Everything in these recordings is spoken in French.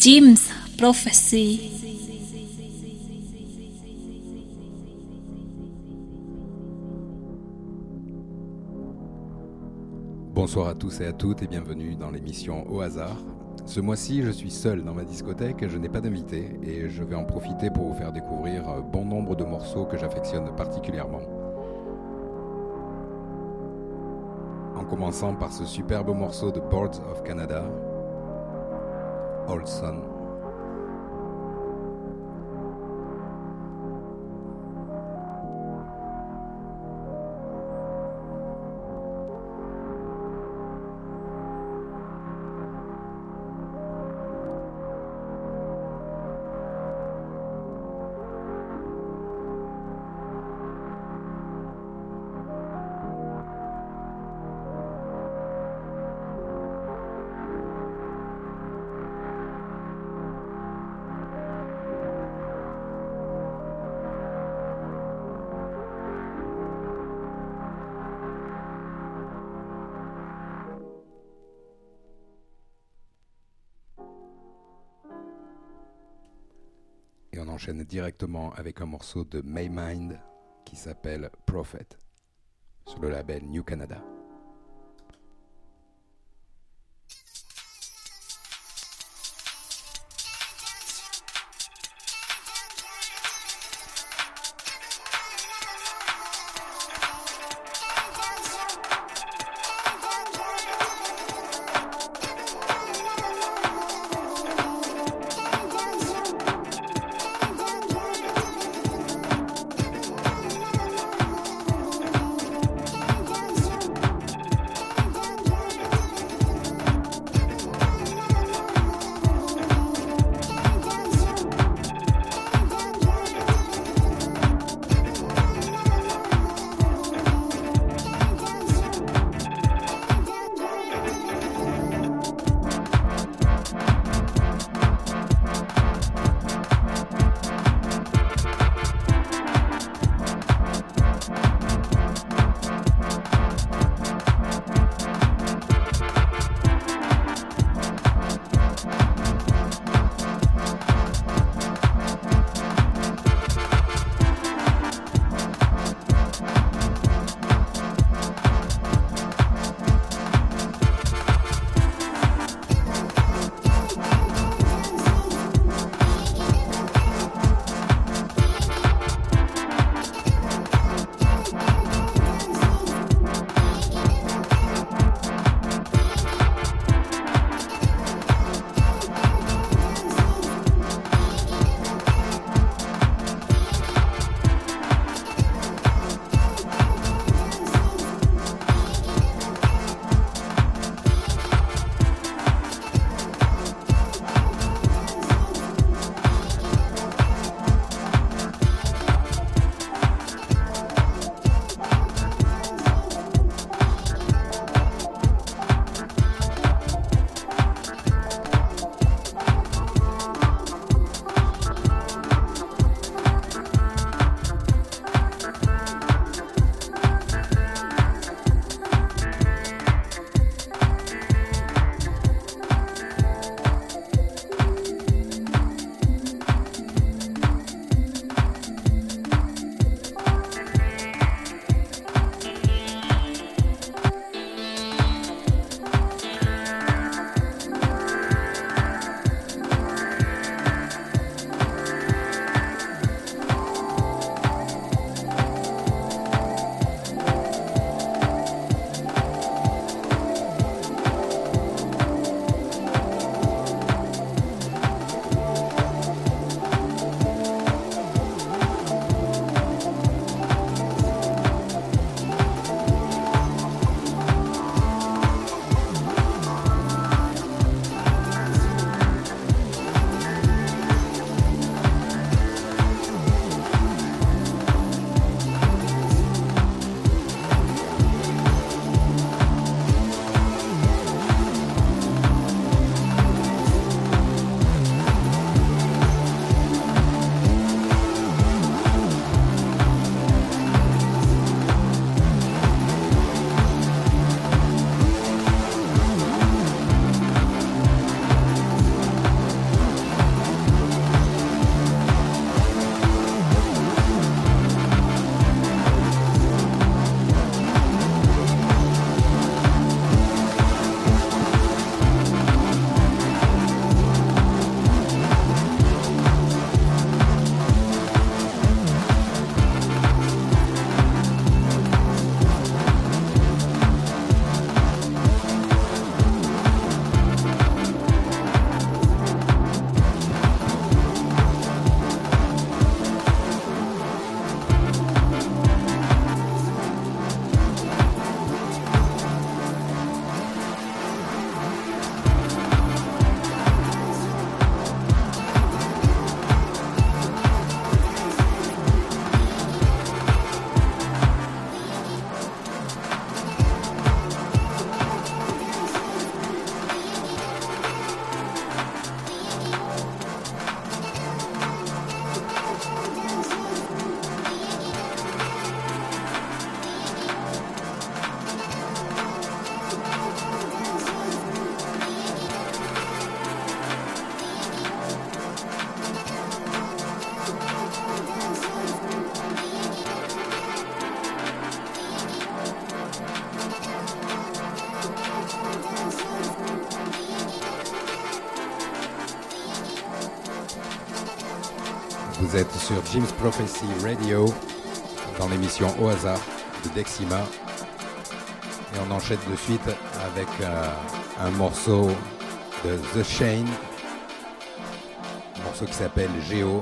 Jim's Prophecy. Bonsoir à tous et à toutes et bienvenue dans l'émission Au hasard. Ce mois-ci, je suis seul dans ma discothèque, je n'ai pas d'invité et je vais en profiter pour vous faire découvrir bon nombre de morceaux que j'affectionne particulièrement. En commençant par ce superbe morceau de Boards of Canada, Olson. Sun. Et on enchaîne directement avec un morceau de Maymind qui s'appelle Prophet sur le label New Canada. Jim's Prophecy Radio dans l'émission Au hasard de Dexima. Et on enchaîne de suite avec euh, un morceau de The un morceau qui s'appelle Geo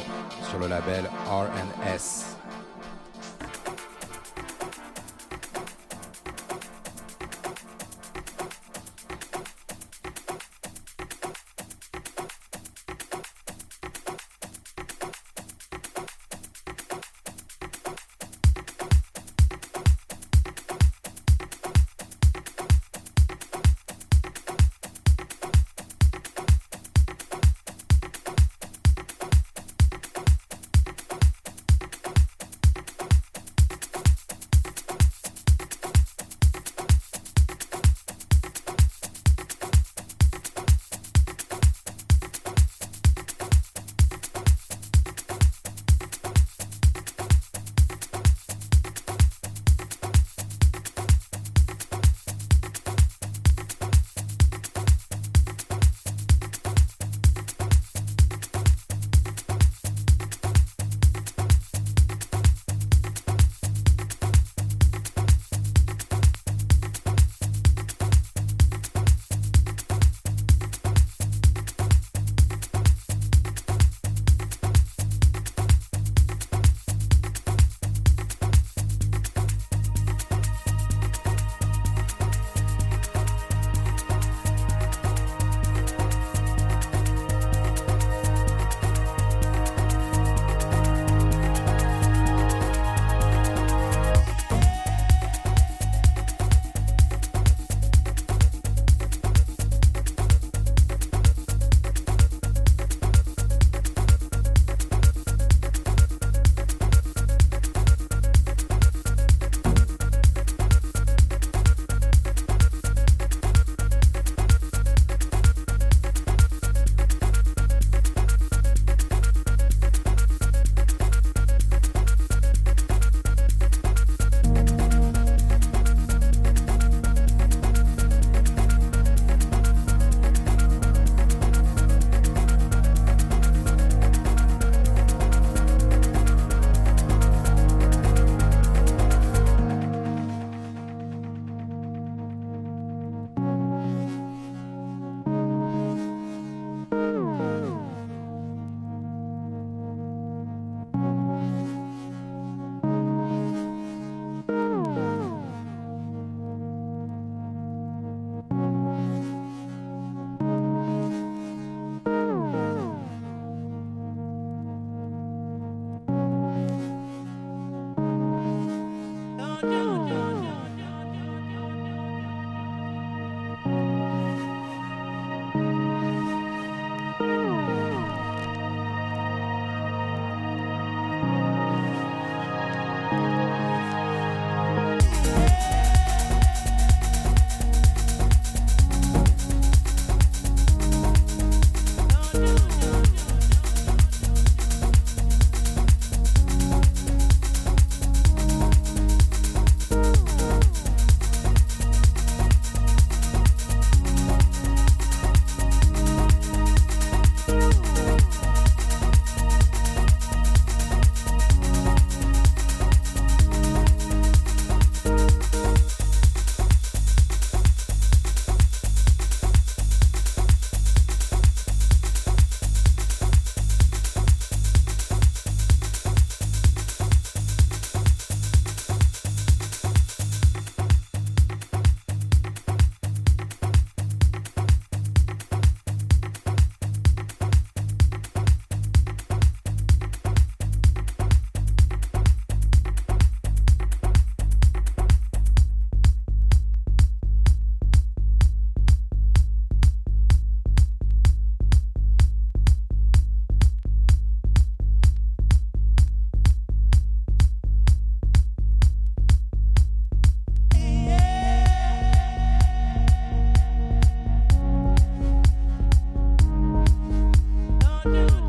sur le label RS. do.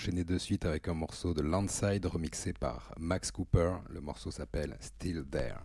Enchaîner de suite avec un morceau de Landside remixé par Max Cooper. Le morceau s'appelle Still There.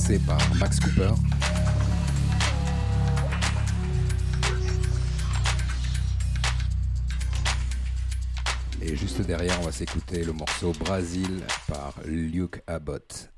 Remixé par Max Cooper. Et juste derrière, on va s'écouter le morceau Brazil par Luke Abbott.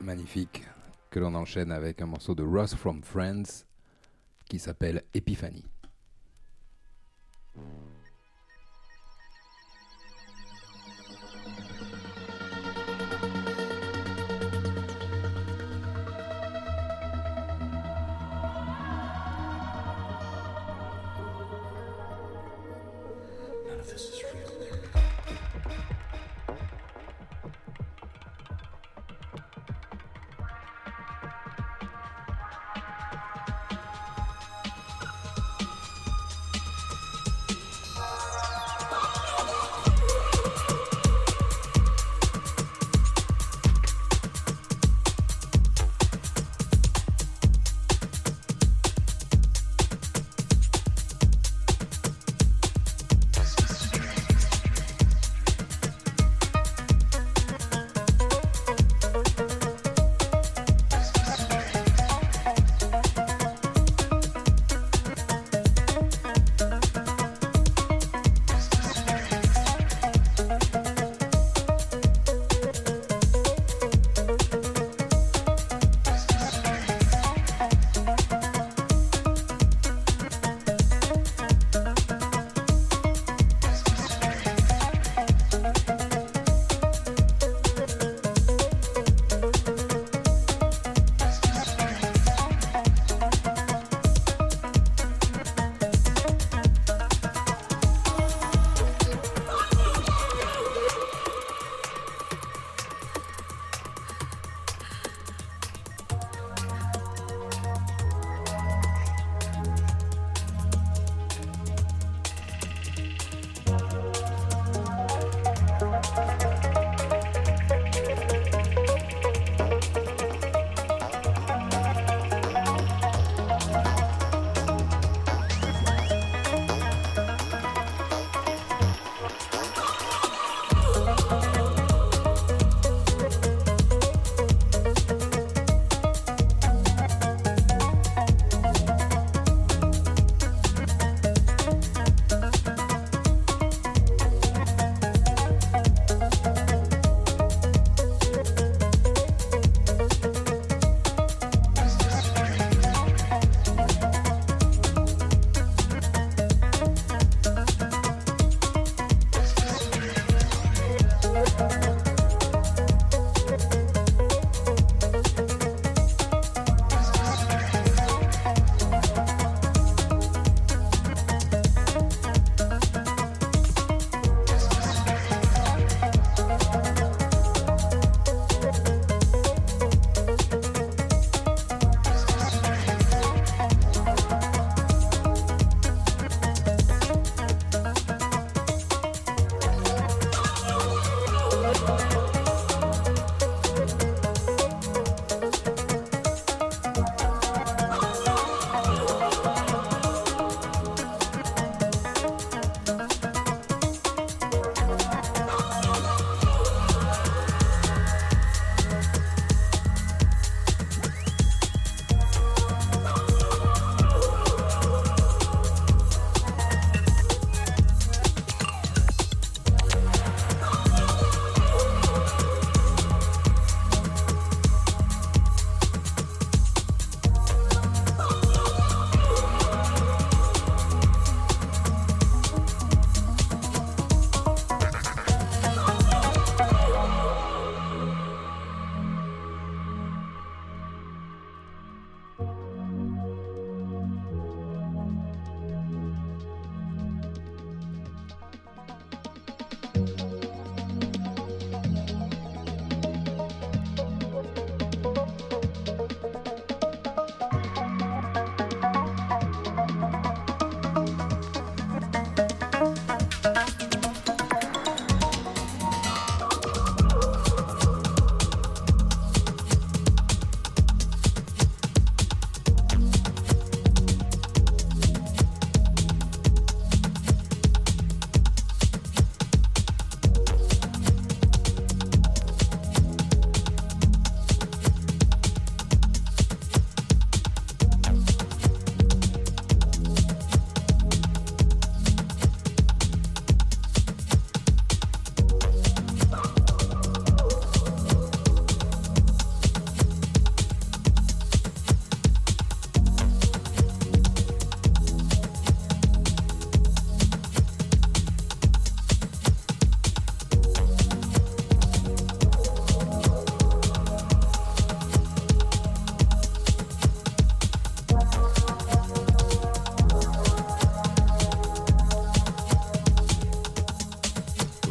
Magnifique. Que l'on enchaîne avec un morceau de Ross from Friends qui s'appelle Epiphany.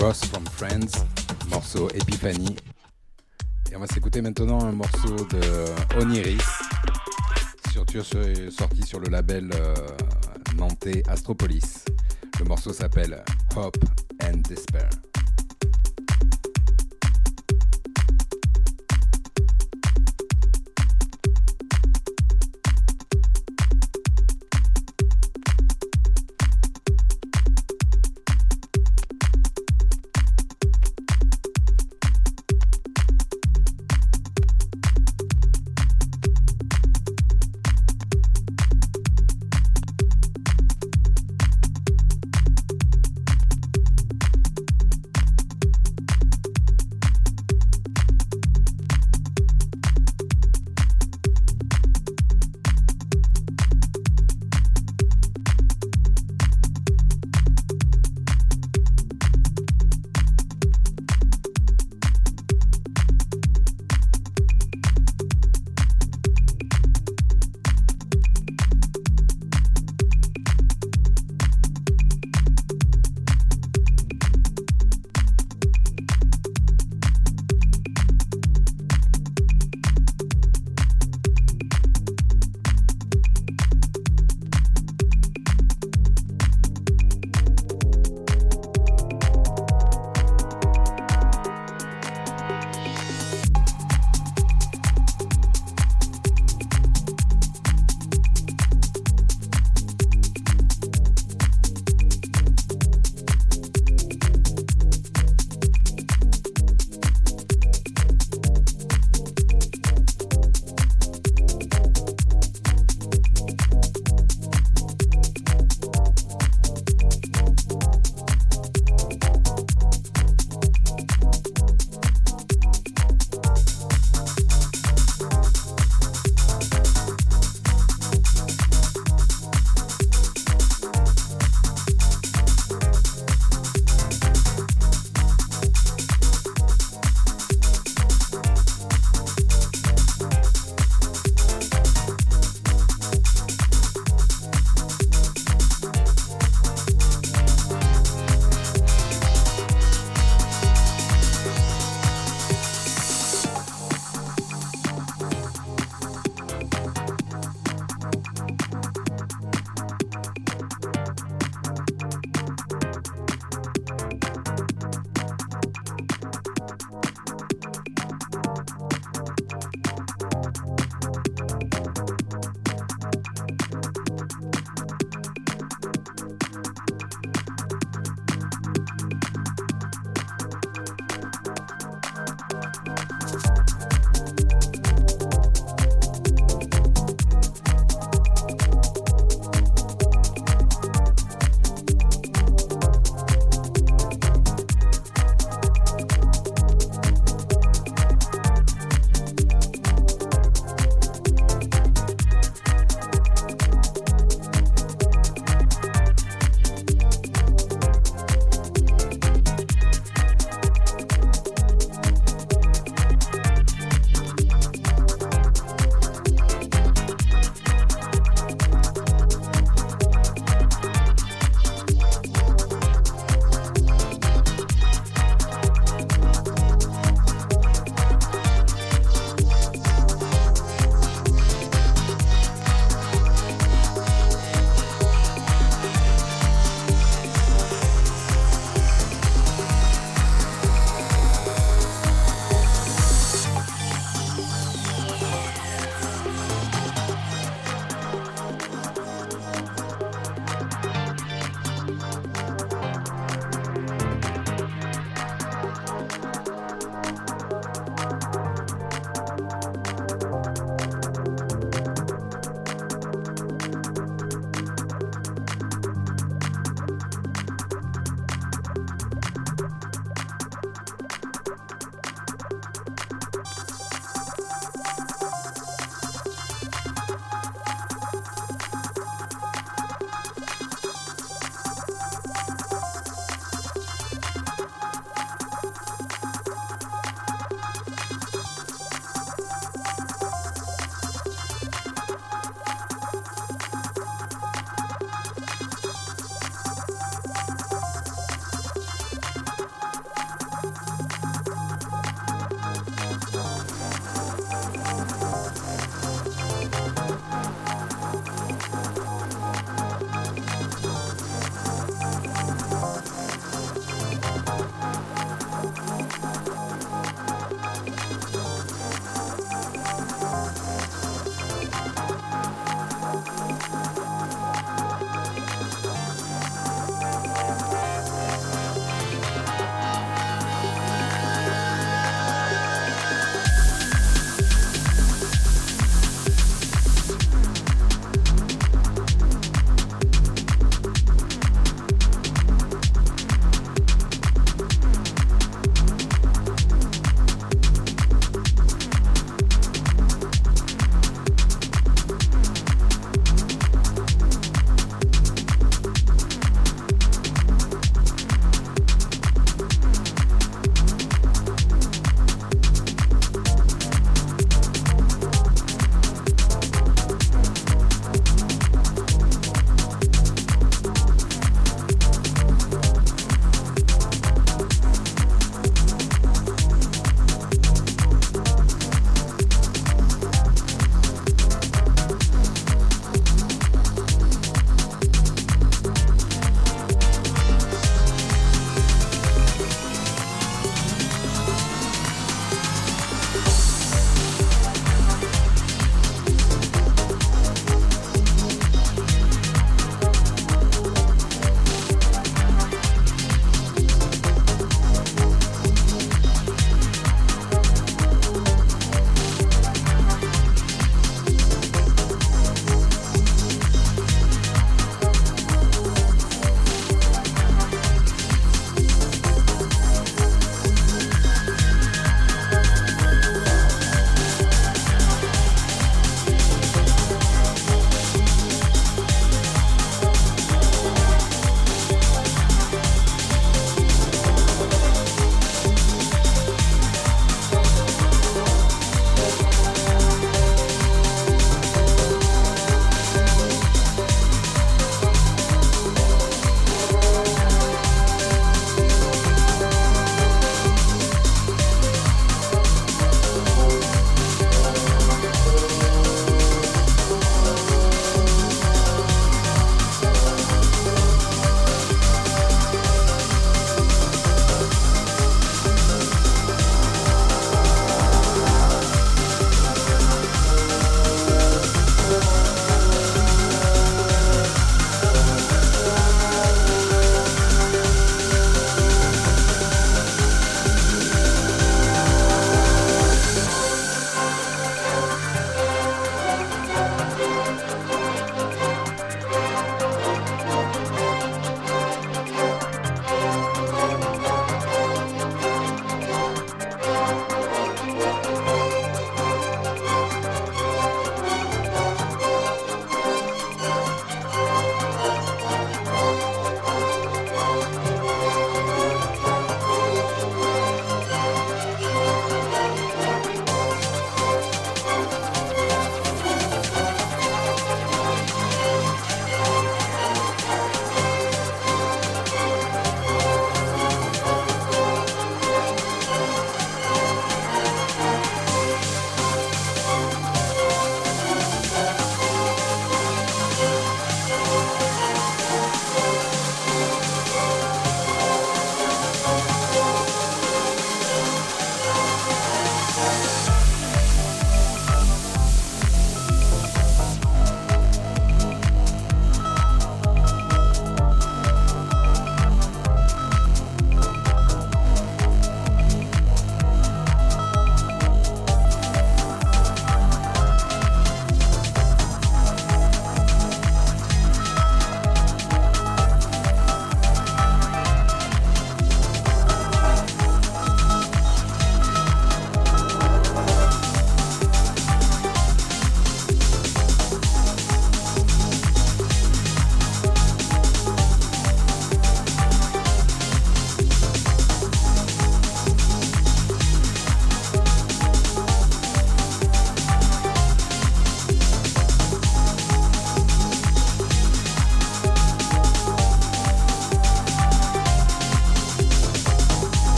Friends, morceau Epiphany. Et on va s'écouter maintenant un morceau de Oniris, sorti sur le label euh, nantais Astropolis. Le morceau s'appelle Hope and Despair.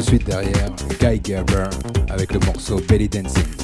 Suite derrière, Guy Gerber avec le morceau Belly Dancing.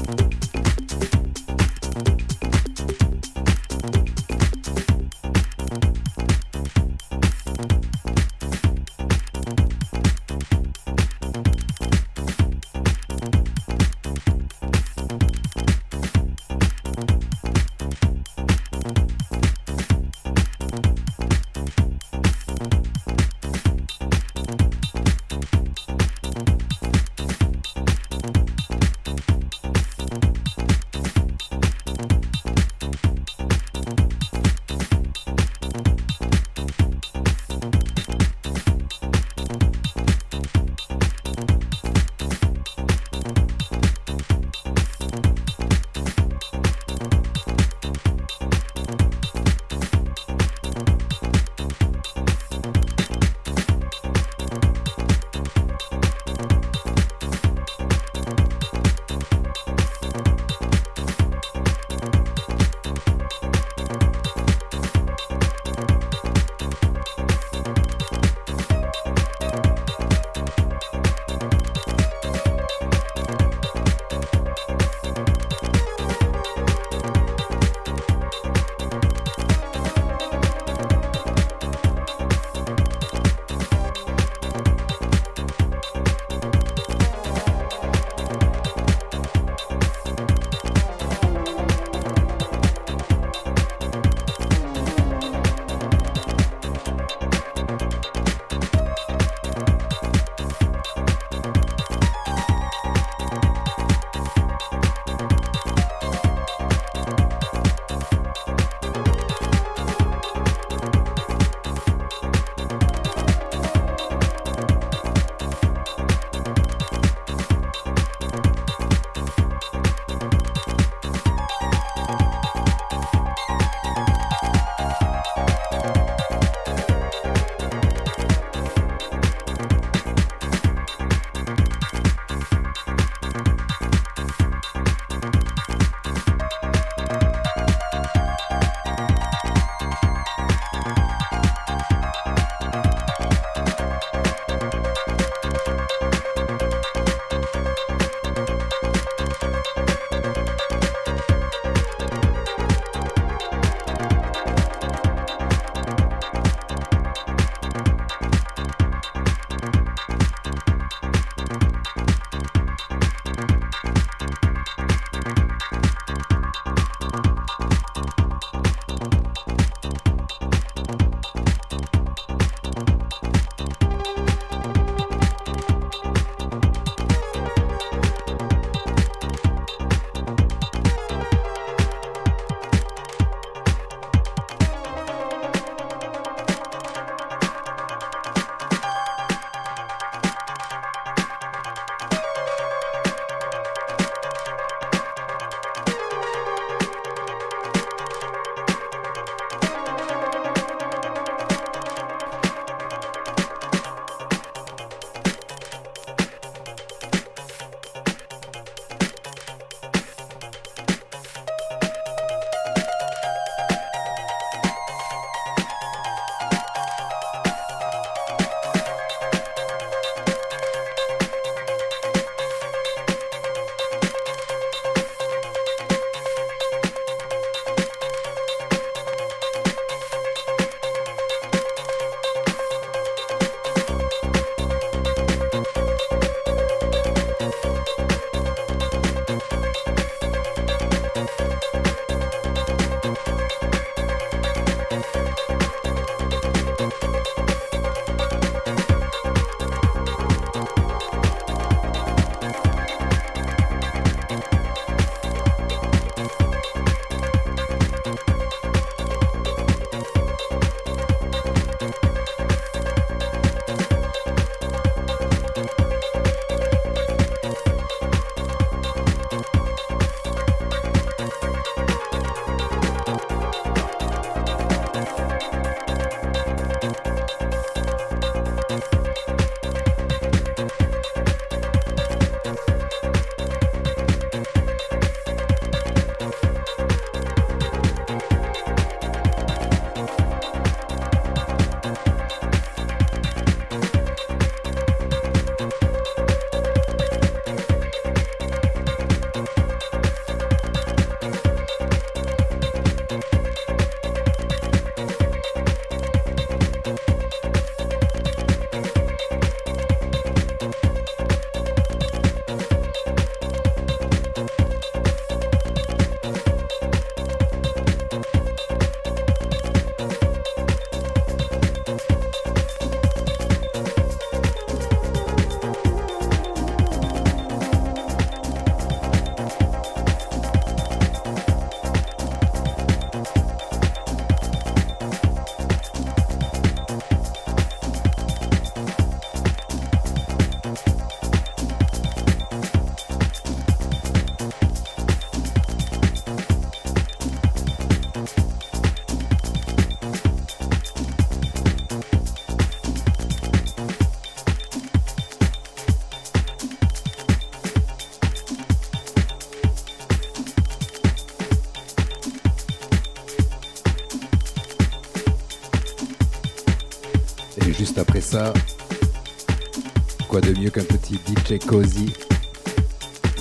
Quoi de mieux qu'un petit DJ Cozy,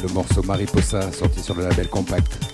le morceau Mariposa sorti sur le label Compact.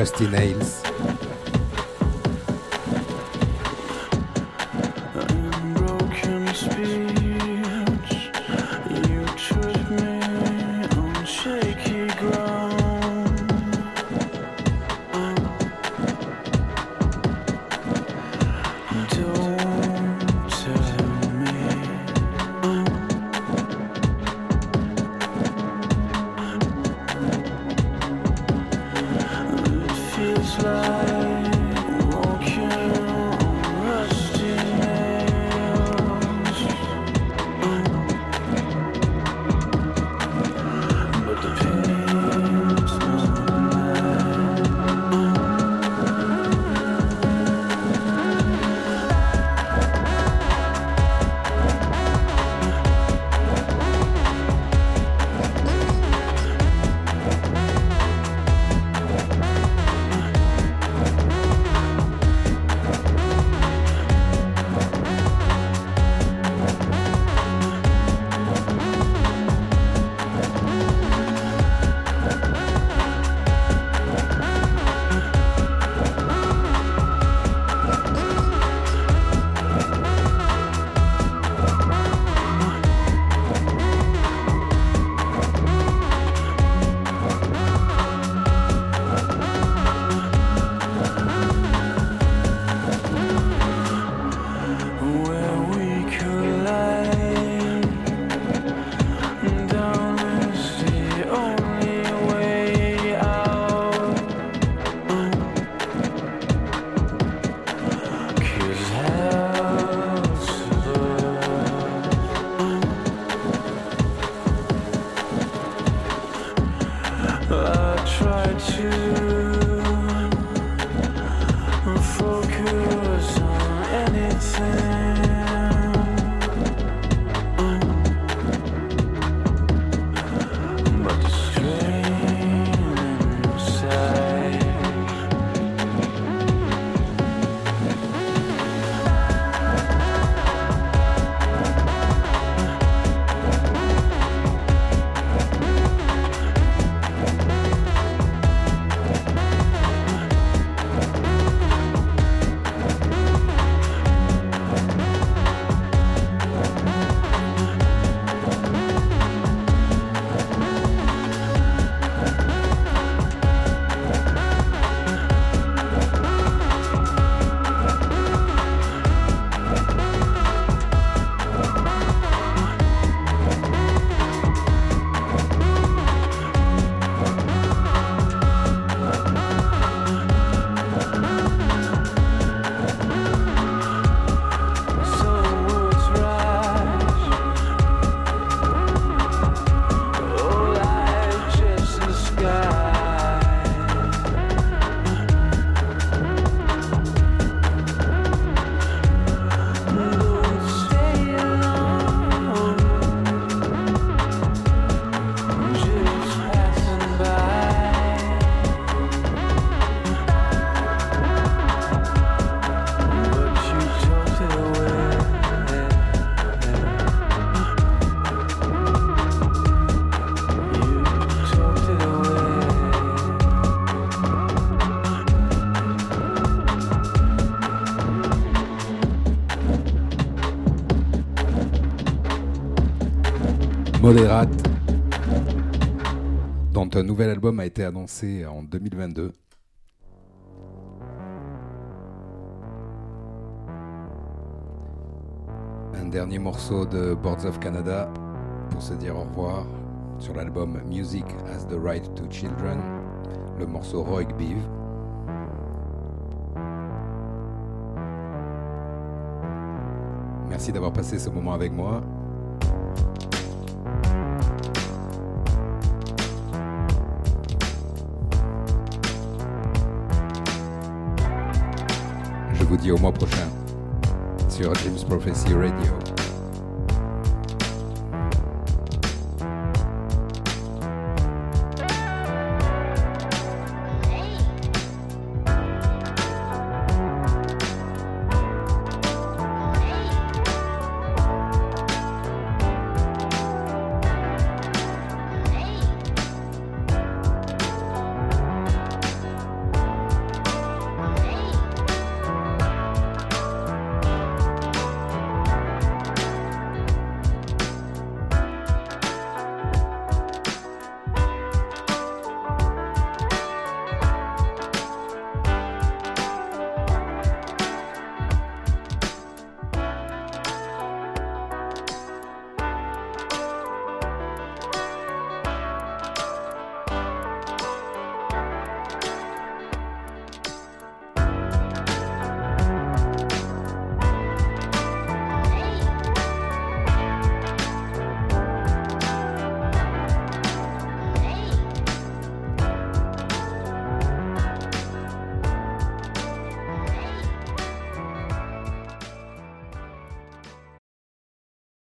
Rusty Nails. Modérate, dont un nouvel album a été annoncé en 2022. Un dernier morceau de Boards of Canada pour se dire au revoir sur l'album Music Has the Right to Children, le morceau Roig Beef. Merci d'avoir passé ce moment avec moi. Vous dis au mois prochain sur James Prophecy Radio.